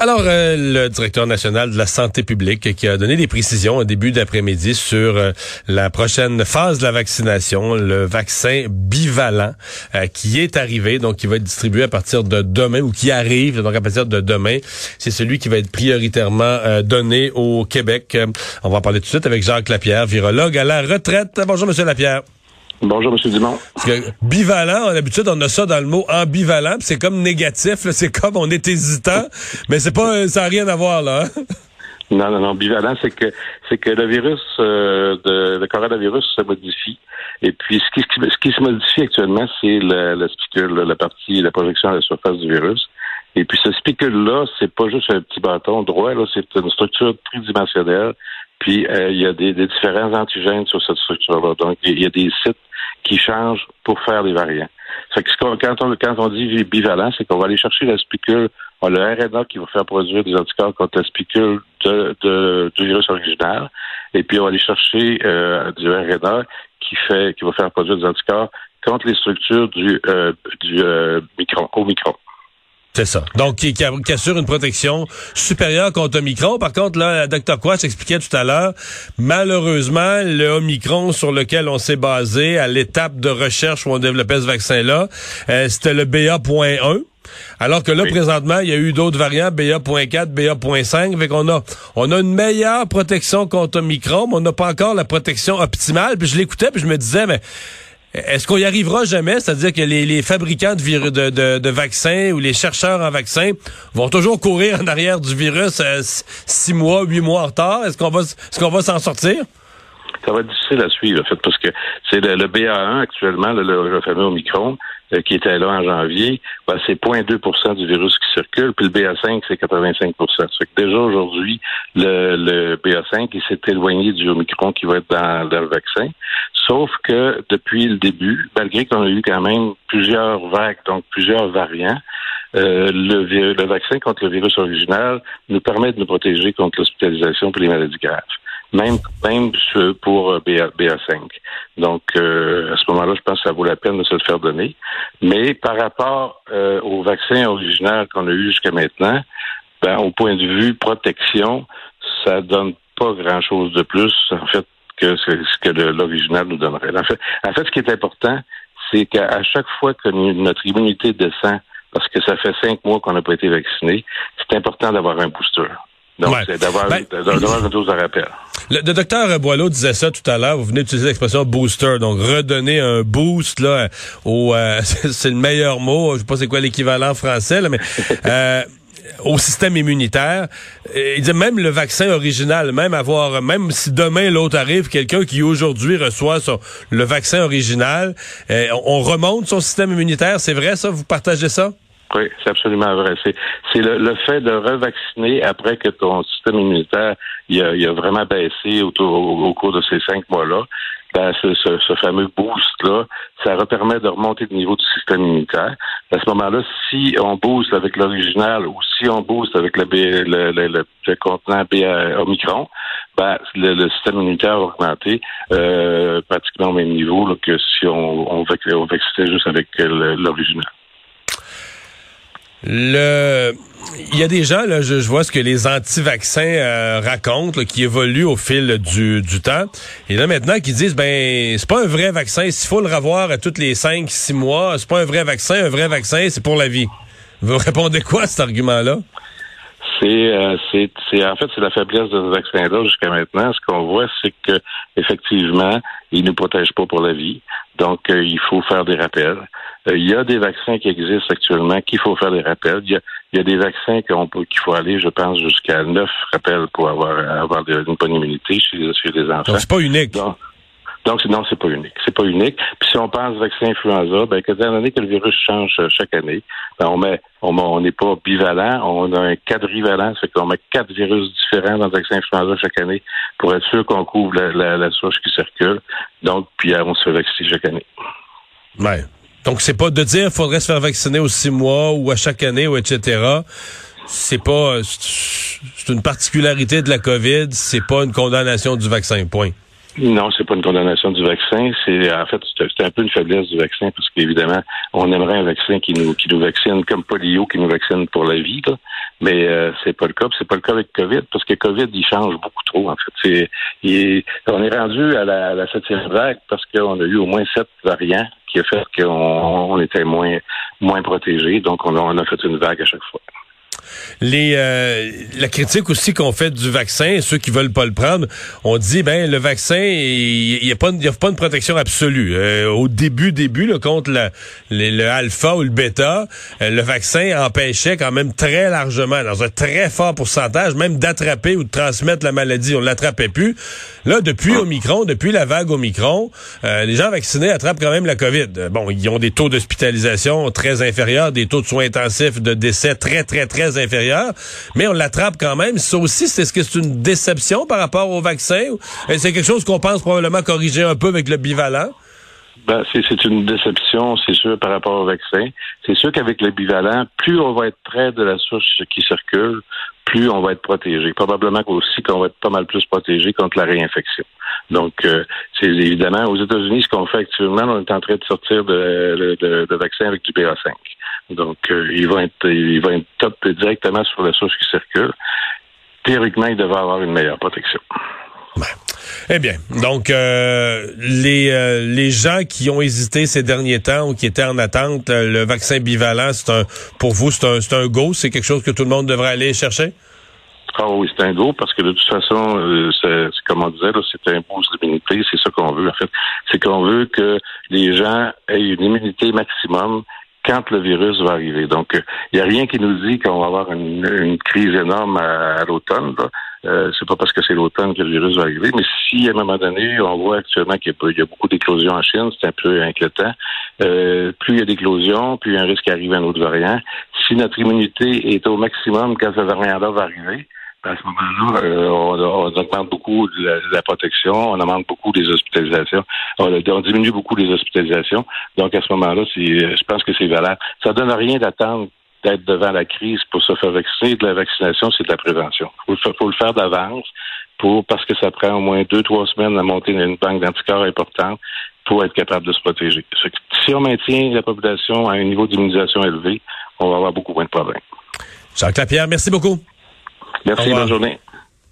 Alors, euh, le directeur national de la santé publique qui a donné des précisions au début d'après-midi sur euh, la prochaine phase de la vaccination, le vaccin bivalent euh, qui est arrivé, donc qui va être distribué à partir de demain ou qui arrive donc à partir de demain. C'est celui qui va être prioritairement donné au Québec. on va en parler tout de suite avec Jacques Lapierre, virologue à la retraite. Bonjour, Monsieur Lapierre. Bonjour, M. Dumont. Bivalent, d'habitude, on a ça dans le mot ambivalent, c'est comme négatif, c'est comme on est hésitant, mais c'est pas, ça n'a rien à voir, là. Hein? Non, non, non. Bivalent, c'est que c'est que le virus, euh, de, le coronavirus se modifie. Et puis, ce qui, ce qui se modifie actuellement, c'est la, spicule, la partie, la projection à la surface du virus. Et puis, ce spicule-là, c'est pas juste un petit bâton droit, là, c'est une structure tridimensionnelle. Puis, euh, il y a des, des différents antigènes sur cette structure-là. Donc, il y a des sites qui changent pour faire des variants. Fait que quand on, quand on dit bivalent, c'est qu'on va aller chercher la spicule, on a le RNA qui va faire produire des anticorps contre la spicule de, de, du virus original, et puis on va aller chercher euh, du RNA qui fait qui va faire produire des anticorps contre les structures du, euh, du euh, au micron. C'est ça. Donc, qui, assure une protection supérieure contre Omicron. Par contre, là, Dr. Quash expliquait tout à l'heure, malheureusement, le Omicron sur lequel on s'est basé à l'étape de recherche où on développait ce vaccin-là, euh, c'était le BA.1. Alors que là, présentement, il y a eu d'autres variants, BA.4, BA.5, fait qu'on a, on a une meilleure protection contre Omicron, mais on n'a pas encore la protection optimale. Puis je l'écoutais, puis je me disais, mais est-ce qu'on y arrivera jamais? C'est-à-dire que les, fabricants de, vaccins ou les chercheurs en vaccins vont toujours courir en arrière du virus euh, six mois, huit mois en retard? Est-ce qu'on va, est-ce s'en sortir? Ça va être difficile à suivre, en fait, parce que c'est le, BA1 actuellement, le, le fameux Omicron, euh, qui était là en janvier, ben, c'est 0,2% du virus qui circule, puis le BA5, c'est 85 Ça fait que déjà aujourd'hui, le, le BA5, il s'est éloigné du Omicron qui va être dans, le vaccin. Sauf que depuis le début, malgré qu'on a eu quand même plusieurs vagues, donc plusieurs variants, euh, le, le vaccin contre le virus original nous permet de nous protéger contre l'hospitalisation pour les maladies graves même même pour euh, BA, BA5. Donc, euh, à ce moment-là, je pense que ça vaut la peine de se le faire donner. Mais par rapport euh, au vaccin original qu'on a eu jusqu'à maintenant, ben, au point de vue protection, ça donne pas grand-chose de plus, en fait, que ce, que l'original nous donnerait. En fait, en fait, ce qui est important, c'est qu'à chaque fois que notre immunité descend, parce que ça fait cinq mois qu'on n'a pas été vacciné, c'est important d'avoir un booster. Donc, c'est d'avoir ben, une dose de rappel. Le, docteur Boileau disait ça tout à l'heure. Vous venez d'utiliser l'expression booster, donc redonner un boost là au euh, c'est le meilleur mot. Je sais pas c'est quoi l'équivalent français là, mais euh, au système immunitaire. Il dit même le vaccin original, même avoir, même si demain l'autre arrive, quelqu'un qui aujourd'hui reçoit le vaccin original, euh, on remonte son système immunitaire. C'est vrai ça? Vous partagez ça? Oui, c'est absolument vrai. C'est, le, fait de revacciner après que ton système immunitaire il a, vraiment baissé au, cours de ces cinq mois-là. Ben, ce, ce, fameux boost-là, ça permet de remonter le niveau du système immunitaire. À ce moment-là, si on booste avec l'original ou si on booste avec le, le, le, le contenant BA Omicron, ben, le, système immunitaire a augmenté euh, pratiquement au même niveau là, que si on, on, on juste avec l'original. Le, il y a des gens là, je, vois ce que les anti-vaccins euh, racontent, qui évoluent au fil du, du temps. Et là maintenant qui disent ben c'est pas un vrai vaccin, s'il faut le revoir à tous les 5 six mois, c'est pas un vrai vaccin, un vrai vaccin c'est pour la vie. Vous répondez quoi à cet argument-là? Euh, c'est, c'est, en fait, c'est la faiblesse de ce vaccin-là jusqu'à maintenant. Ce qu'on voit, c'est que effectivement, il ne protège pas pour la vie. Donc, euh, il faut faire des rappels. Euh, il y a des vaccins qui existent actuellement qu'il faut faire des rappels. Il y a, des vaccins qu'on peut, qu'il faut aller, je pense, jusqu'à neuf rappels pour avoir, avoir une bonne immunité chez, les enfants. Donc, c'est pas unique. Donc, non, c'est pas unique. C'est pas unique. Puis si on pense vaccin influenza, ben, étant donné que le virus change euh, chaque année, ben, on met, on n'est pas bivalent, on a un quadrivalent, c'est qu'on met quatre virus différents dans le vaccin influenza chaque année pour être sûr qu'on couvre la, la, souche qui circule. Donc, puis on se fait vacciner chaque année. Ouais. Donc, c'est pas de dire qu'il faudrait se faire vacciner aux six mois ou à chaque année ou etc. C'est pas, c'est une particularité de la COVID, c'est pas une condamnation du vaccin, point. Non, c'est pas une condamnation du vaccin. C'est en fait c'est un peu une faiblesse du vaccin parce qu'évidemment on aimerait un vaccin qui nous qui nous vaccine comme polio qui nous vaccine pour la vie, là. mais euh, c'est pas le cas. C'est pas le cas avec Covid parce que Covid il change beaucoup trop en fait. C'est on est rendu à la, à la septième vague parce qu'on a eu au moins sept variants qui a fait qu'on on était moins moins protégés. Donc on on a fait une vague à chaque fois les euh, la critique aussi qu'on fait du vaccin, ceux qui veulent pas le prendre, on dit ben le vaccin, il n'y a pas a pas une protection absolue. Euh, au début début là, contre le, le, alpha ou le bêta, euh, le vaccin empêchait quand même très largement, dans un très fort pourcentage, même d'attraper ou de transmettre la maladie. On l'attrapait plus. Là, depuis Omicron, depuis la vague Omicron, les gens vaccinés attrapent quand même la COVID. Bon, ils ont des taux d'hospitalisation très inférieurs, des taux de soins intensifs, de décès très très très inférieure, mais on l'attrape quand même. Ça aussi, c'est ce que c'est une déception par rapport au vaccin? C'est quelque chose qu'on pense probablement corriger un peu avec le bivalent? Ben, c'est une déception, c'est sûr, par rapport au vaccin. C'est sûr qu'avec le bivalent, plus on va être près de la source qui circule, plus on va être protégé. Probablement aussi qu'on va être pas mal plus protégé contre la réinfection. Donc, euh, c'est évidemment, aux États-Unis, ce qu'on fait actuellement, on est en train de sortir de, de, de vaccin avec du BA5. Donc, euh, il va être, il va être top directement sur la source qui circule. Théoriquement, il devrait avoir une meilleure protection. Eh bien, donc euh, les euh, les gens qui ont hésité ces derniers temps ou qui étaient en attente, le vaccin bivalent, c'est un pour vous c'est un un go, c'est quelque chose que tout le monde devrait aller chercher? Ah oui, c'est un go parce que de toute façon, c'est comme on disait, c'est un boost d'immunité, c'est ça qu'on veut en fait. C'est qu'on veut que les gens aient une immunité maximum quand le virus va arriver. Donc, il euh, n'y a rien qui nous dit qu'on va avoir une, crise énorme à, l'automne. Euh, c'est pas parce que c'est l'automne que le virus va arriver, mais si à un moment donné, on voit actuellement qu'il y, a beaucoup d'éclosions en Chine, c'est un peu inquiétant. Euh, plus il y a d'éclosions, plus il y a un risque d'arriver un autre variant. Si notre immunité est au maximum quand ce variant-là va arriver, à ce moment-là, euh, on, augmente beaucoup la, protection, on augmente beaucoup les hospitalisations, on, diminue beaucoup les hospitalisations. Donc, à ce moment-là, je pense que c'est valable. Ça donne rien d'attendre d'être devant la crise pour se faire vacciner. De la vaccination, c'est de la prévention. Il faut, le faire d'avance pour parce que ça prend au moins deux, trois semaines à monter une banque d'anticorps importante pour être capable de se protéger. Si on maintient la population à un niveau d'immunisation élevé, on va avoir beaucoup moins de problèmes. Jacques Lapierre, merci beaucoup. Merci, bonne journée.